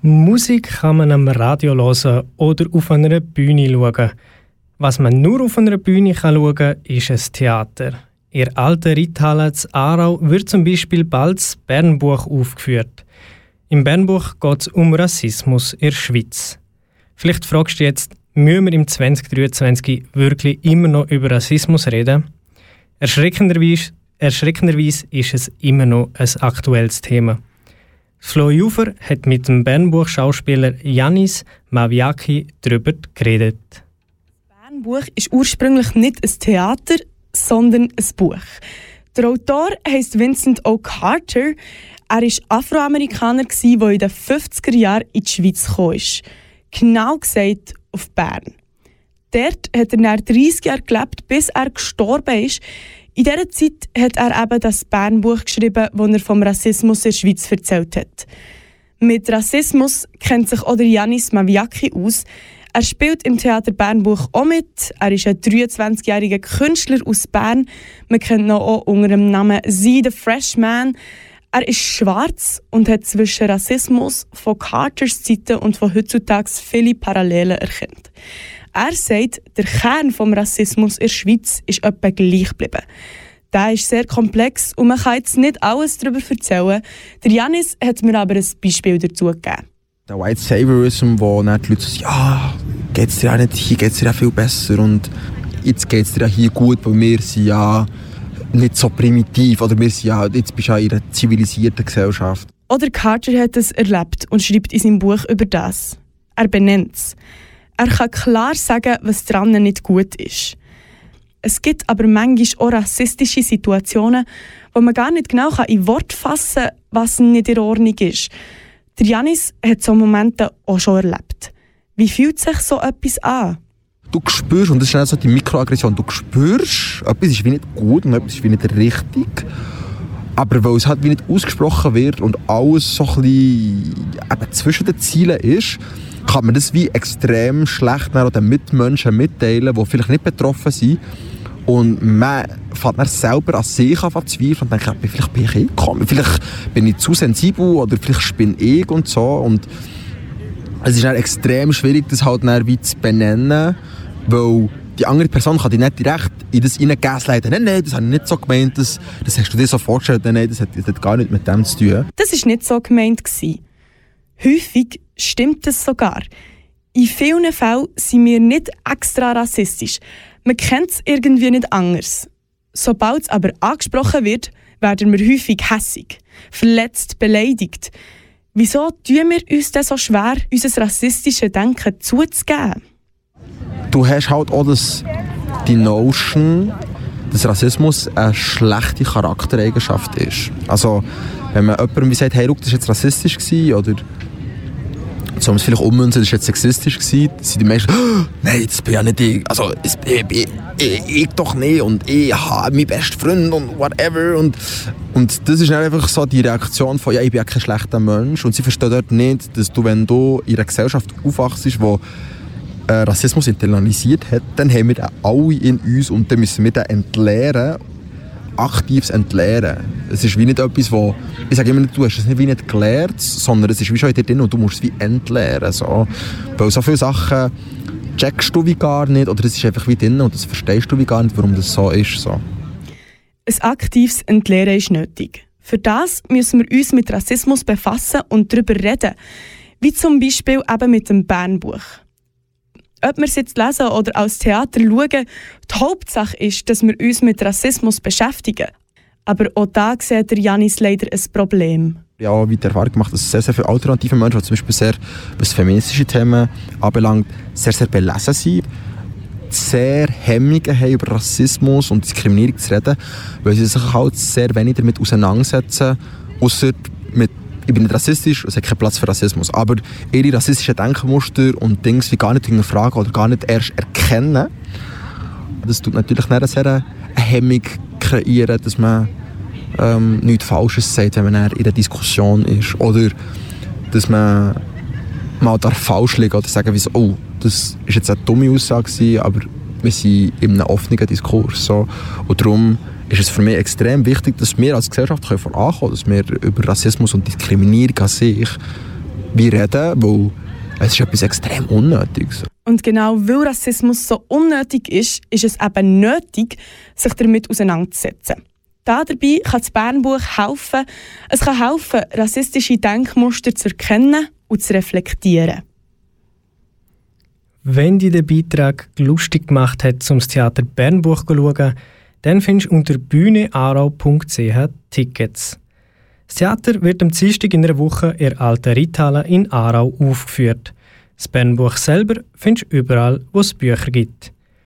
Musik kann man am Radio hören oder auf einer Bühne schauen. Was man nur auf einer Bühne schauen kann, ist ein Theater. In alten Reithalle zu Aarau wird zum Beispiel bald das Bernbuch aufgeführt. Im Bernbuch geht es um Rassismus in der Schweiz. Vielleicht fragst du jetzt, müssen wir im 2023 wirklich immer noch über Rassismus reden? Erschreckenderweise, erschreckenderweise ist es immer noch ein aktuelles Thema. Flo Jufer hat mit dem Bernbuch-Schauspieler Janis Maviaki darüber geredet. Das Bernbuch ist ursprünglich nicht ein Theater, sondern ein Buch. Der Autor heißt Vincent O. Carter. Er war Afroamerikaner, der in den 50er Jahren in die Schweiz kam. Genau gesagt auf Bern. Dort hat er nach 30 Jahren gelebt, bis er gestorben ist. In dieser Zeit hat er eben das Bernbuch geschrieben, wo er vom Rassismus in der Schweiz erzählt hat. Mit Rassismus kennt sich auch der Janis Maviaki aus. Er spielt im Theater Bernbuch auch mit. Er ist ein 23-jähriger Künstler aus Bern. Man kennt ihn auch unter dem Namen Sie the Freshman. Er ist schwarz und hat zwischen Rassismus von Carters Zeiten und von heutzutage viele Parallelen erkannt. Er sagt, der Kern des Rassismus in der Schweiz ist etwa gleich geblieben. Der ist sehr komplex und man kann jetzt nicht alles darüber erzählen. Der Janis hat mir aber ein Beispiel dazu gegeben. Der White Saviorism, wo dann die Leute sagen, ja, geht's dir auch nicht, hier geht es dir auch viel besser und jetzt geht es dir auch hier gut, weil wir sind ja nicht so primitiv oder wir sind ja, jetzt bist du ja in einer zivilisierten Gesellschaft. Oder Carter hat es erlebt und schreibt in seinem Buch über das. Er benennt es. Er kann klar sagen, was dran nicht gut ist. Es gibt aber manchmal auch rassistische Situationen, wo man gar nicht genau in Wort fassen kann, was nicht in Ordnung ist. Der Janis hat so Momente auch schon erlebt. Wie fühlt sich so etwas an? Du spürst, und das ist auch so die Mikroaggression, du spürst, etwas ist wie nicht gut und etwas ist wie nicht richtig. Aber weil es halt wie nicht ausgesprochen wird und alles so ein bisschen zwischen den Zielen ist, kann man das wie extrem schlecht den Mitmenschen mitteilen, die vielleicht nicht betroffen sind. Und man fängt dann selber an sich an zweifeln und denkt, vielleicht bin ich eh gekommen, vielleicht bin ich zu sensibel oder vielleicht bin ich und so. Und es ist dann extrem schwierig, das halt dann wie zu benennen, weil die andere Person kann dich nicht direkt in das hineingasleiten. Nein, nein, das habe ich nicht so gemeint, das, das hast du dir so vorgestellt. Nein, das hat, das hat gar nichts mit dem zu tun. Das war nicht so gemeint. Gewesen. Häufig stimmt es sogar. In vielen Fällen sind wir nicht extra rassistisch. Man kennt es irgendwie nicht anders. Sobald es aber angesprochen wird, werden wir häufig hässig, verletzt, beleidigt. Wieso tun wir uns denn so schwer, unser rassistisches Denken zuzugeben? Du hast halt auch das, die Notion, dass Rassismus eine schlechte Charaktereigenschaft ist. Also, wenn man jemandem sagt, hey, look, das war jetzt rassistisch oder so es vielleicht ummünzen, das war jetzt sexistisch, gewesen, sind die meisten, oh, nein, das bin ja nicht ich, also ich, ich, ich, ich doch nicht und ich habe meinen besten Freund und whatever und, und das ist einfach so die Reaktion von, ja, ich bin ja kein schlechter Mensch und sie verstehen dort nicht, dass du, wenn du in einer Gesellschaft aufwachst, wo äh, Rassismus internalisiert hat, dann haben wir den alle in uns und dann müssen wir den entleeren aktives Entleeren. Es ist wie nicht etwas, wo ich sage immer, du hast es nicht wie nicht gelernt, sondern es ist wie schon in dir drin und du musst es wie entleeren. So. Weil so viele Sachen checkst du wie gar nicht oder es ist einfach wie drin und das verstehst du wie gar nicht, warum das so ist. So. Ein aktives Entleeren ist nötig. Für das müssen wir uns mit Rassismus befassen und darüber reden. Wie zum Beispiel eben mit dem Bernbuch ob wir es jetzt lesen oder als Theater schauen, die Hauptsache ist, dass wir uns mit Rassismus beschäftigen. Aber auch da sieht der Janis leider ein Problem. Ja, wie der Erfahrung gemacht, dass sehr, sehr viele alternative Menschen, die zum Beispiel sehr, was feministische Themen anbelangt, sehr, sehr belesen sind, sehr Hemmungen haben, über Rassismus und Diskriminierung zu reden, weil sie sich halt sehr wenig damit auseinandersetzen, außer mit ich bin nicht rassistisch, es hat keinen Platz für Rassismus. Aber ihre rassistischen Denkmuster und Dinge wie gar nicht hinterfragen oder gar nicht erst erkennen, das tut natürlich eine sehr Hemmung kreieren, dass man ähm, nichts Falsches sagt, wenn man in einer Diskussion ist. Oder dass man mal darf falsch liegen oder sagen, wie so, oh, das ist jetzt eine dumme Aussage, aber wir sind in einem offenen Diskurs. So. Und darum ist es für mich extrem wichtig, dass wir als Gesellschaft vorankommen können, dass wir über Rassismus und Diskriminierung an sich wie reden, weil es ist etwas extrem Unnötiges. Und genau weil Rassismus so unnötig ist, ist es eben nötig, sich damit auseinanderzusetzen. Dabei kann das Bernbuch helfen. Es kann helfen, rassistische Denkmuster zu erkennen und zu reflektieren. Wenn dir der Beitrag lustig gemacht hat, zum Theater Bernbuch zu schauen, dann findest du unter bühnearau.ch Tickets. Das Theater wird am Dienstag in einer Woche in der alten Reithalle in Aarau aufgeführt. Das Bernbuch selber findest du überall, wo es Bücher gibt.